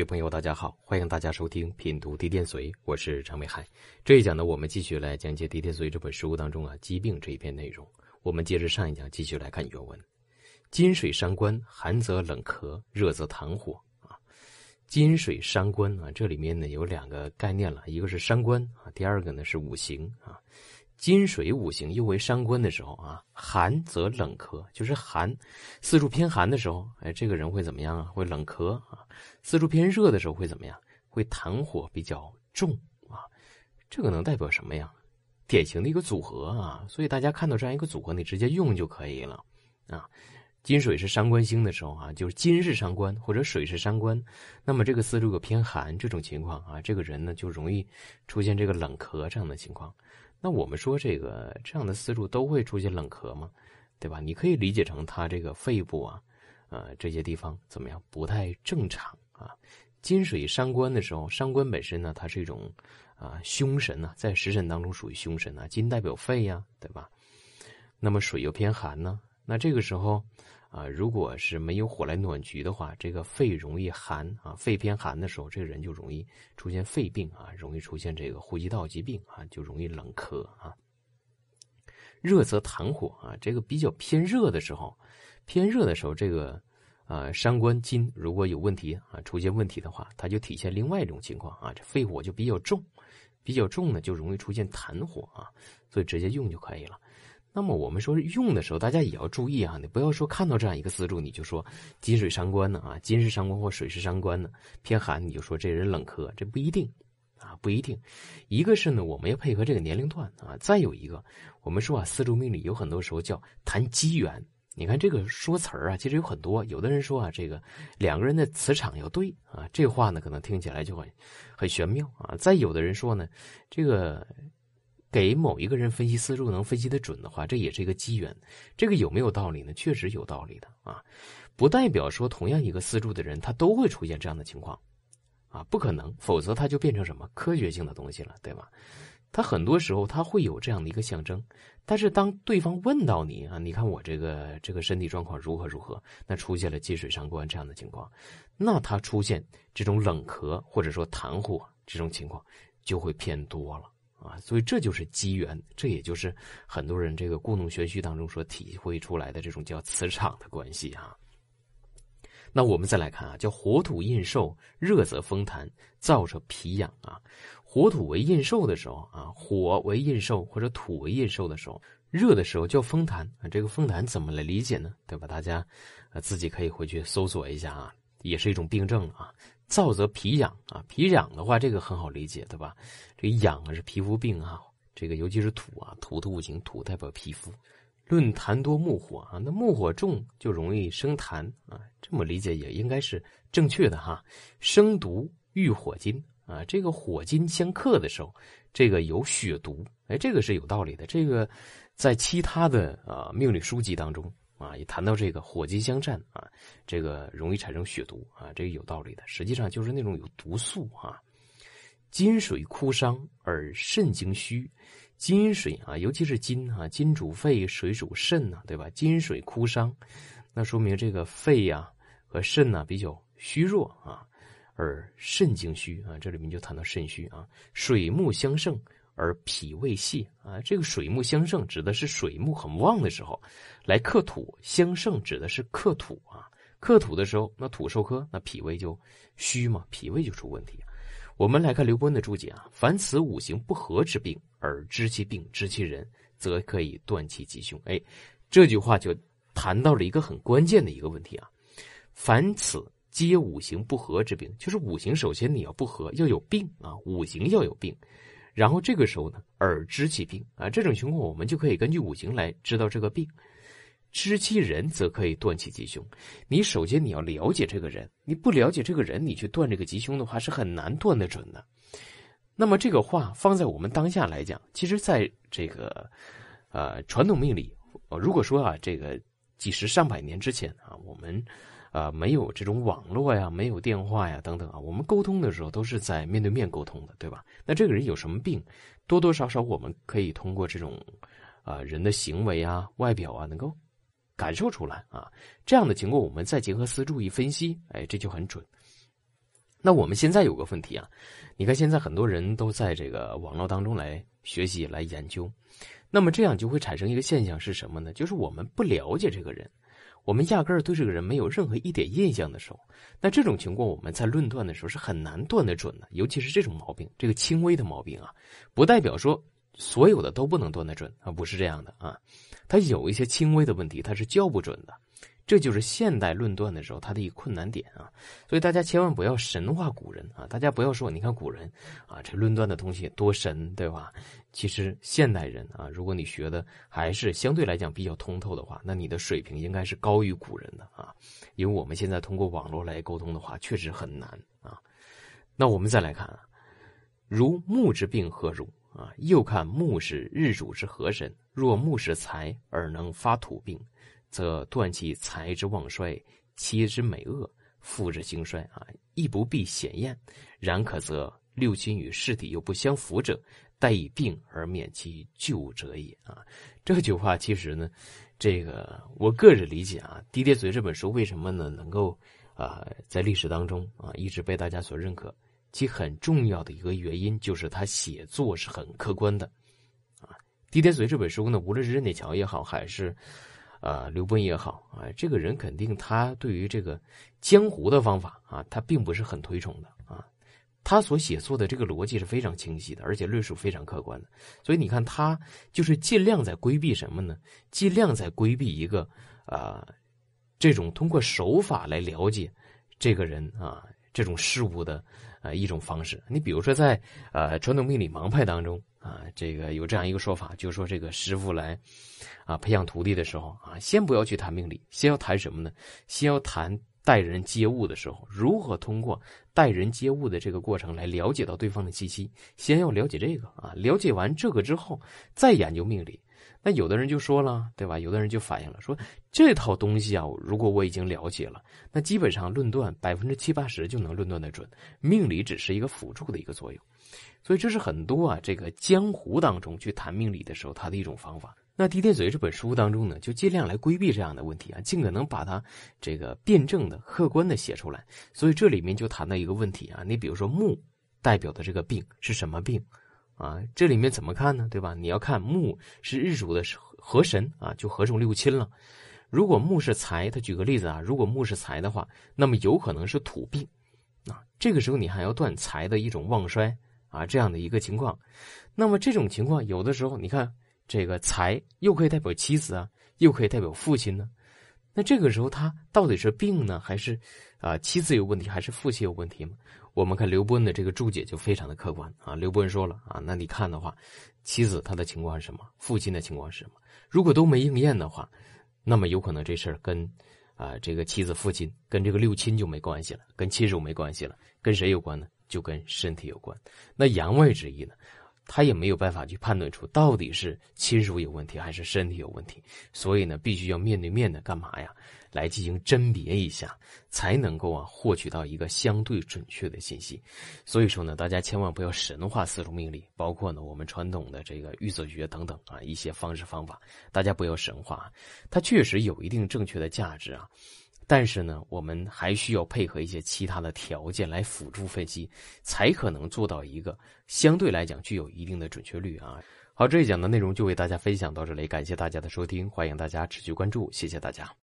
位朋友，大家好，欢迎大家收听品读地天髓，我是张美海。这一讲呢，我们继续来讲解《地天髓》这本书当中啊疾病这一篇内容。我们接着上一讲继续来看原文：金水伤官，寒则冷咳，热则痰火啊。金水伤官啊，这里面呢有两个概念了，一个是伤官啊，第二个呢是五行啊。金水五行又为伤官的时候啊，寒则冷咳，就是寒，四处偏寒的时候，哎，这个人会怎么样啊？会冷咳啊。四处偏热的时候会怎么样？会痰火比较重啊。这个能代表什么呀？典型的一个组合啊。所以大家看到这样一个组合，你直接用就可以了啊。金水是伤官星的时候啊，就是金是伤官或者水是伤官，那么这个四处有偏寒这种情况啊，这个人呢就容易出现这个冷咳这样的情况。那我们说这个这样的思路都会出现冷咳吗？对吧？你可以理解成他这个肺部啊，呃这些地方怎么样不太正常啊？金水伤官的时候，伤官本身呢，它是一种啊凶神呐，在食神当中属于凶神呐。金代表肺呀，对吧？那么水又偏寒呢，那这个时候。啊，如果是没有火来暖局的话，这个肺容易寒啊，肺偏寒的时候，这个人就容易出现肺病啊，容易出现这个呼吸道疾病啊，就容易冷咳啊。热则痰火啊，这个比较偏热的时候，偏热的时候，这个啊伤官金如果有问题啊，出现问题的话，它就体现另外一种情况啊，这肺火就比较重，比较重呢，就容易出现痰火啊，所以直接用就可以了。那么我们说用的时候，大家也要注意啊！你不要说看到这样一个思路，你就说金水伤官呢啊，金是伤官或水是伤官呢，偏寒你就说这人冷咳，这不一定啊，不一定。一个是呢，我们要配合这个年龄段啊，再有一个，我们说啊，四柱命理有很多时候叫谈机缘。你看这个说词儿啊，其实有很多。有的人说啊，这个两个人的磁场要对啊，这话呢可能听起来就很很玄妙啊。再有的人说呢，这个。给某一个人分析思路能分析的准的话，这也是一个机缘。这个有没有道理呢？确实有道理的啊，不代表说同样一个思路的人他都会出现这样的情况，啊，不可能，否则他就变成什么科学性的东西了，对吧？他很多时候他会有这样的一个象征，但是当对方问到你啊，你看我这个这个身体状况如何如何，那出现了积水伤官这样的情况，那他出现这种冷咳或者说痰火这种情况就会偏多了。啊，所以这就是机缘，这也就是很多人这个故弄玄虚当中所体会出来的这种叫磁场的关系啊。那我们再来看啊，叫火土印受，热则风痰，燥者脾痒啊。火土为印受的时候啊，火为印受或者土为印受的时候，热的时候叫风痰啊。这个风痰怎么来理解呢？对吧？大家呃自己可以回去搜索一下啊，也是一种病症啊。燥则脾痒啊，脾痒的话，这个很好理解，对吧？这个痒啊是皮肤病啊，这个尤其是土啊，土的五行，土代表皮肤。论痰多木火啊，那木火重就容易生痰啊，这么理解也应该是正确的哈。生毒遇火金啊，这个火金相克的时候，这个有血毒，哎，这个是有道理的。这个在其他的啊命理书籍当中。啊，也谈到这个火金相战啊，这个容易产生血毒啊，这个有道理的。实际上就是那种有毒素啊。金水枯伤而肾精虚，金水啊，尤其是金啊，金主肺，水主肾呐，对吧？金水枯伤，那说明这个肺呀和肾呢比较虚弱啊，而肾精虚啊，这里面就谈到肾虚啊，水木相胜。而脾胃细啊，这个水木相胜指的是水木很旺的时候，来克土相胜指的是克土啊，克土的时候那土受克，那脾胃就虚嘛，脾胃就出问题。我们来看刘关的注解啊，凡此五行不合之病，而知其病知其人，则可以断其吉凶。哎，这句话就谈到了一个很关键的一个问题啊，凡此皆五行不合之病，就是五行首先你要不合，要有病啊，五行要有病。然后这个时候呢，耳知其病啊，这种情况我们就可以根据五行来知道这个病，知其人则可以断其吉凶。你首先你要了解这个人，你不了解这个人，你去断这个吉凶的话是很难断得准的。那么这个话放在我们当下来讲，其实在这个呃传统命理，如果说啊这个几十上百年之前啊，我们。啊，没有这种网络呀，没有电话呀，等等啊，我们沟通的时候都是在面对面沟通的，对吧？那这个人有什么病，多多少少我们可以通过这种啊人的行为啊、外表啊，能够感受出来啊。这样的情况，我们再结合思路一分析，哎，这就很准。那我们现在有个问题啊，你看现在很多人都在这个网络当中来学习、来研究，那么这样就会产生一个现象是什么呢？就是我们不了解这个人，我们压根儿对这个人没有任何一点印象的时候，那这种情况我们在论断的时候是很难断得准的。尤其是这种毛病，这个轻微的毛病啊，不代表说所有的都不能断得准啊，不是这样的啊，它有一些轻微的问题，它是叫不准的。这就是现代论断的时候，它的一个困难点啊，所以大家千万不要神化古人啊！大家不要说，你看古人啊，这论断的东西多神，对吧？其实现代人啊，如果你学的还是相对来讲比较通透的话，那你的水平应该是高于古人的啊。因为我们现在通过网络来沟通的话，确实很难啊。那我们再来看啊，如木之病何如啊？又看木是日主之何神？若木是财而能发土病。则断其财之旺衰，妻之美恶，父之兴衰啊，亦不必显验。然可则六亲与尸体又不相符者，待以病而免其旧者也啊。这句话其实呢，这个我个人理解啊，《狄爹嘴》这本书为什么呢能够啊在历史当中啊一直被大家所认可？其很重要的一个原因就是他写作是很客观的啊，《狄爹嘴》这本书呢，无论是任铁桥也好，还是啊，刘奔也好啊，这个人肯定他对于这个江湖的方法啊，他并不是很推崇的啊。他所写作的这个逻辑是非常清晰的，而且论述非常客观的。所以你看，他就是尽量在规避什么呢？尽量在规避一个啊，这种通过手法来了解这个人啊这种事物的啊一种方式。你比如说，在呃传统命理盲派当中。啊，这个有这样一个说法，就是说这个师傅来，啊，培养徒弟的时候啊，先不要去谈命理，先要谈什么呢？先要谈待人接物的时候，如何通过待人接物的这个过程来了解到对方的气息。先要了解这个啊，了解完这个之后，再研究命理。那有的人就说了，对吧？有的人就反映了说，这套东西啊，如果我已经了解了，那基本上论断百分之七八十就能论断的准，命理只是一个辅助的一个作用。所以这是很多啊，这个江湖当中去谈命理的时候，他的一种方法。那《滴天嘴》这本书当中呢，就尽量来规避这样的问题啊，尽可能把它这个辩证的、客观的写出来。所以这里面就谈到一个问题啊，你比如说木代表的这个病是什么病啊？这里面怎么看呢？对吧？你要看木是日主的合神啊，就合中六亲了。如果木是财，他举个例子啊，如果木是财的话，那么有可能是土病啊。这个时候你还要断财的一种旺衰。啊，这样的一个情况，那么这种情况有的时候，你看这个财又可以代表妻子啊，又可以代表父亲呢。那这个时候他到底是病呢，还是啊妻子有问题，还是父亲有问题吗？我们看刘伯温的这个注解就非常的客观啊。刘伯温说了啊，那你看的话，妻子他的情况是什么？父亲的情况是什么？如果都没应验的话，那么有可能这事儿跟啊这个妻子、父亲跟这个六亲就没关系了，跟亲属没关系了，跟谁有关呢？就跟身体有关，那言外之意呢，他也没有办法去判断出到底是亲属有问题还是身体有问题，所以呢，必须要面对面的干嘛呀，来进行甄别一下，才能够啊获取到一个相对准确的信息。所以说呢，大家千万不要神化四种命理，包括呢我们传统的这个预测学等等啊一些方式方法，大家不要神化，它确实有一定正确的价值啊。但是呢，我们还需要配合一些其他的条件来辅助分析，才可能做到一个相对来讲具有一定的准确率啊。好，这一讲的内容就为大家分享到这里，感谢大家的收听，欢迎大家持续关注，谢谢大家。